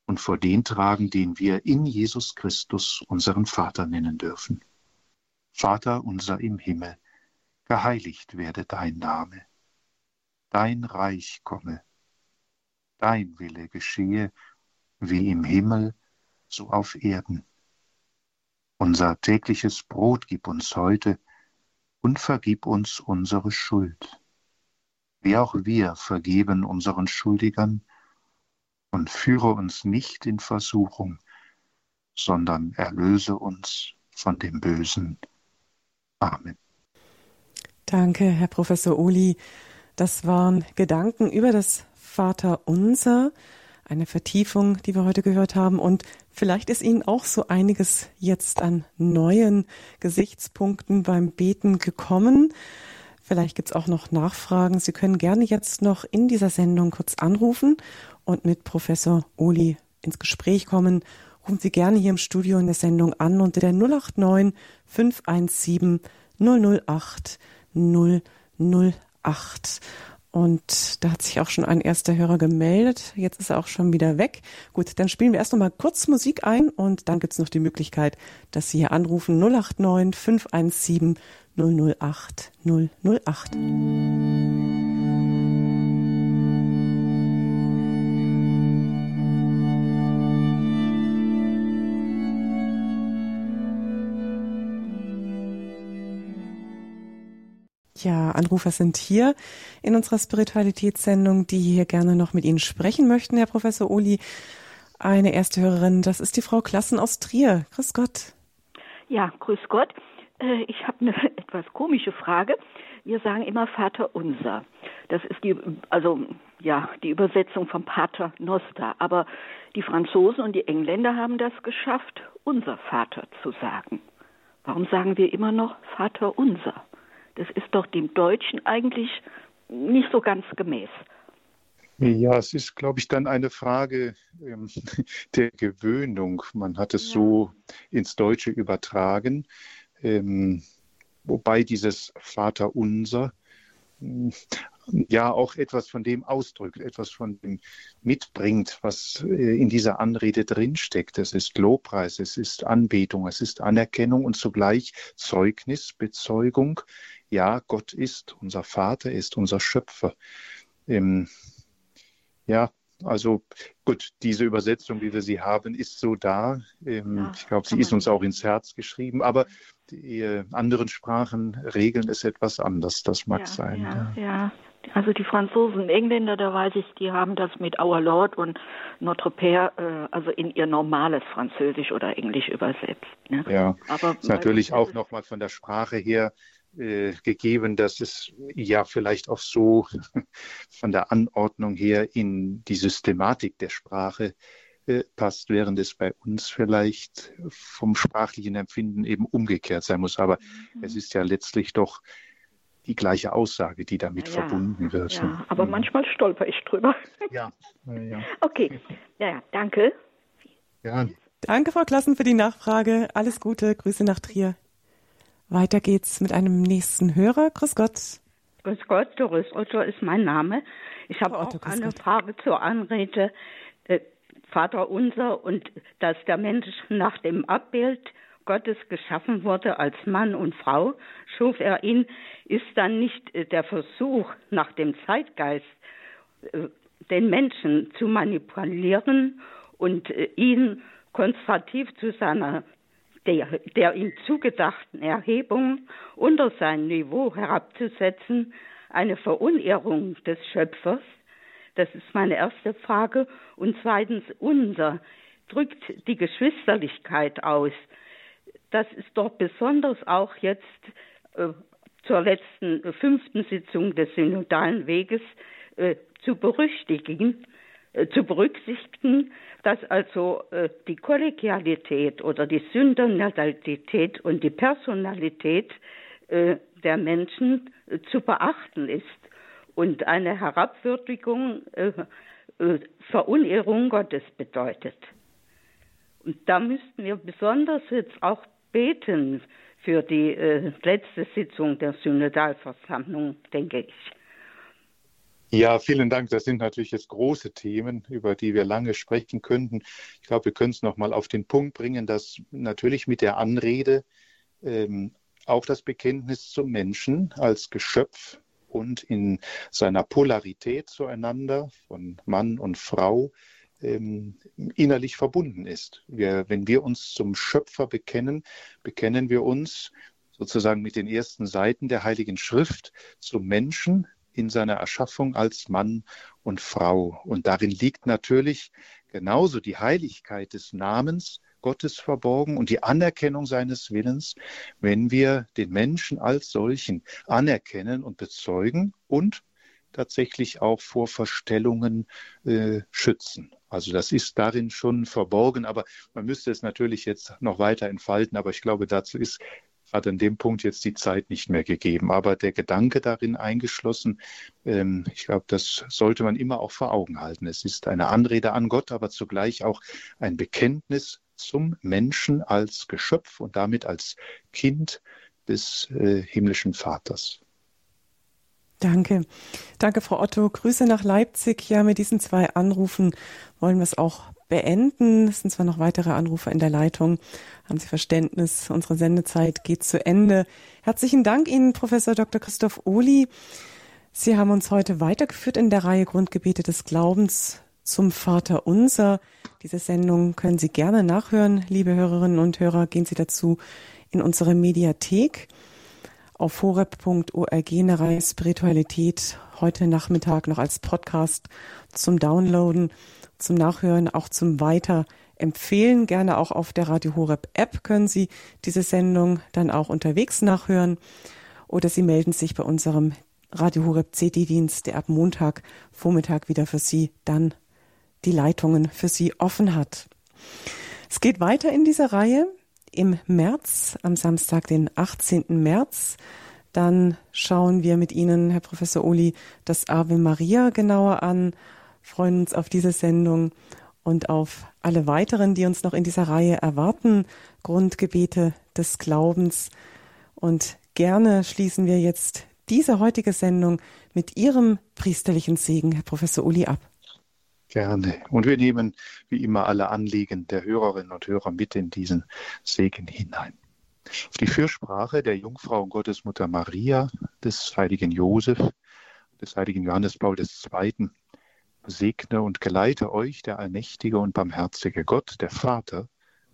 und vor den tragen, den wir in Jesus Christus unseren Vater nennen dürfen. Vater unser im Himmel, geheiligt werde dein Name, dein Reich komme, dein Wille geschehe, wie im Himmel, so auf Erden. Unser tägliches Brot gib uns heute und vergib uns unsere Schuld, wie auch wir vergeben unseren Schuldigern, und führe uns nicht in Versuchung, sondern erlöse uns von dem Bösen. Amen. Danke, Herr Professor Uli. Das waren Gedanken über das Vaterunser, eine Vertiefung, die wir heute gehört haben. Und vielleicht ist Ihnen auch so einiges jetzt an neuen Gesichtspunkten beim Beten gekommen. Vielleicht gibt es auch noch Nachfragen. Sie können gerne jetzt noch in dieser Sendung kurz anrufen und mit Professor Uli ins Gespräch kommen. Rufen Sie gerne hier im Studio in der Sendung an unter der 089 517 008 008. Und da hat sich auch schon ein erster Hörer gemeldet. Jetzt ist er auch schon wieder weg. Gut, dann spielen wir erst noch mal kurz Musik ein und dann gibt es noch die Möglichkeit, dass Sie hier anrufen 089 517 008 008. Ja, Anrufer sind hier in unserer Spiritualitätssendung, die hier gerne noch mit Ihnen sprechen möchten, Herr Professor Uli. Eine erste Hörerin, das ist die Frau Klassen aus Trier. Grüß Gott. Ja, grüß Gott. Äh, ich habe eine [laughs] etwas komische Frage. Wir sagen immer Vater unser. Das ist die, also ja, die Übersetzung vom Pater Noster. Aber die Franzosen und die Engländer haben das geschafft, unser Vater zu sagen. Warum sagen wir immer noch Vater unser? Das ist doch dem Deutschen eigentlich nicht so ganz gemäß. Ja, es ist, glaube ich, dann eine Frage ähm, [laughs] der Gewöhnung. Man hat es ja. so ins Deutsche übertragen, ähm, wobei dieses Vaterunser hm, ja auch etwas von dem ausdrückt, etwas von dem mitbringt, was äh, in dieser Anrede drinsteckt. Es ist Lobpreis, es ist Anbetung, es ist Anerkennung und zugleich Zeugnis, Bezeugung ja, Gott ist unser Vater, ist unser Schöpfer. Ähm, ja, also gut, diese Übersetzung, wie wir sie haben, ist so da. Ähm, ja, ich glaube, sie ist uns auch ins Herz geschrieben, aber die äh, anderen Sprachen regeln es etwas anders. Das mag ja, sein. Ja, ja. Also die Franzosen, Engländer, da weiß ich, die haben das mit Our Lord und Notre Père, äh, also in ihr normales Französisch oder Englisch übersetzt. Ne? Ja, aber ist natürlich auch nochmal von der Sprache her äh, gegeben, dass es ja vielleicht auch so [laughs] von der Anordnung her in die Systematik der Sprache äh, passt, während es bei uns vielleicht vom sprachlichen Empfinden eben umgekehrt sein muss. Aber mhm. es ist ja letztlich doch die gleiche Aussage, die damit ja, verbunden wird. Ja, aber mhm. manchmal stolper ich drüber. [laughs] Ja. ja. Okay, ja, danke. Ja. Danke, Frau Klassen, für die Nachfrage. Alles Gute, Grüße nach Trier. Weiter geht's mit einem nächsten Hörer. Grüß Gott. Grüß Gott, Doris Otto ist mein Name. Ich habe auch eine Gott. Frage zur Anrede äh, Vater unser und dass der Mensch nach dem Abbild Gottes geschaffen wurde als Mann und Frau, schuf er ihn, ist dann nicht äh, der Versuch nach dem Zeitgeist, äh, den Menschen zu manipulieren und ihn konservativ zu seiner der, der ihm zugedachten Erhebung unter sein Niveau herabzusetzen, eine Verunehrung des Schöpfers? Das ist meine erste Frage. Und zweitens, unser drückt die Geschwisterlichkeit aus. Das ist doch besonders auch jetzt äh, zur letzten äh, fünften Sitzung des synodalen Weges äh, zu berüchtigen, zu berücksichtigen, dass also äh, die Kollegialität oder die Synodalität und die Personalität äh, der Menschen äh, zu beachten ist und eine Herabwürdigung, äh, äh, Verunehrung Gottes bedeutet. Und da müssten wir besonders jetzt auch beten für die äh, letzte Sitzung der Synodalversammlung, denke ich. Ja, vielen Dank. Das sind natürlich jetzt große Themen, über die wir lange sprechen könnten. Ich glaube, wir können es noch mal auf den Punkt bringen, dass natürlich mit der Anrede ähm, auch das Bekenntnis zum Menschen als Geschöpf und in seiner Polarität zueinander von Mann und Frau ähm, innerlich verbunden ist. Wir, wenn wir uns zum Schöpfer bekennen, bekennen wir uns sozusagen mit den ersten Seiten der Heiligen Schrift zum Menschen, in seiner Erschaffung als Mann und Frau. Und darin liegt natürlich genauso die Heiligkeit des Namens Gottes verborgen und die Anerkennung seines Willens, wenn wir den Menschen als solchen anerkennen und bezeugen und tatsächlich auch vor Verstellungen äh, schützen. Also das ist darin schon verborgen, aber man müsste es natürlich jetzt noch weiter entfalten. Aber ich glaube, dazu ist gerade an dem Punkt jetzt die Zeit nicht mehr gegeben. Aber der Gedanke darin eingeschlossen, ähm, ich glaube, das sollte man immer auch vor Augen halten. Es ist eine Anrede an Gott, aber zugleich auch ein Bekenntnis zum Menschen als Geschöpf und damit als Kind des äh, himmlischen Vaters. Danke. Danke, Frau Otto. Grüße nach Leipzig. Ja, mit diesen zwei Anrufen wollen wir es auch beenden. Es sind zwar noch weitere Anrufe in der Leitung. Haben Sie Verständnis? Unsere Sendezeit geht zu Ende. Herzlichen Dank Ihnen, Professor Dr. Christoph Ohli. Sie haben uns heute weitergeführt in der Reihe Grundgebete des Glaubens zum Vater Unser. Diese Sendung können Sie gerne nachhören, liebe Hörerinnen und Hörer. Gehen Sie dazu in unsere Mediathek auf horeb.org eine Reihe Spiritualität heute Nachmittag noch als Podcast zum Downloaden, zum Nachhören, auch zum Weiterempfehlen. Gerne auch auf der Radio Horeb App können Sie diese Sendung dann auch unterwegs nachhören oder Sie melden sich bei unserem Radio Horeb CD-Dienst, der ab Montag Vormittag wieder für Sie dann die Leitungen für Sie offen hat. Es geht weiter in dieser Reihe im März, am Samstag, den 18. März. Dann schauen wir mit Ihnen, Herr Professor Oli, das Ave Maria genauer an, freuen uns auf diese Sendung und auf alle weiteren, die uns noch in dieser Reihe erwarten, Grundgebete des Glaubens. Und gerne schließen wir jetzt diese heutige Sendung mit Ihrem priesterlichen Segen, Herr Professor Uli, ab. Gerne. Und wir nehmen wie immer alle Anliegen der Hörerinnen und Hörer mit in diesen Segen hinein. Die Fürsprache der Jungfrau und Gottesmutter Maria, des heiligen Josef, des heiligen Johannes Paul II. Segne und geleite euch der allmächtige und barmherzige Gott, der Vater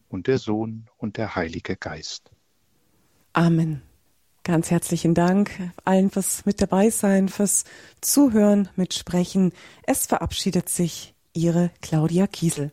und der Sohn und der Heilige Geist. Amen. Ganz herzlichen Dank allen fürs mit dabei sein, fürs Zuhören, mitsprechen. Es verabschiedet sich Ihre Claudia Kiesel.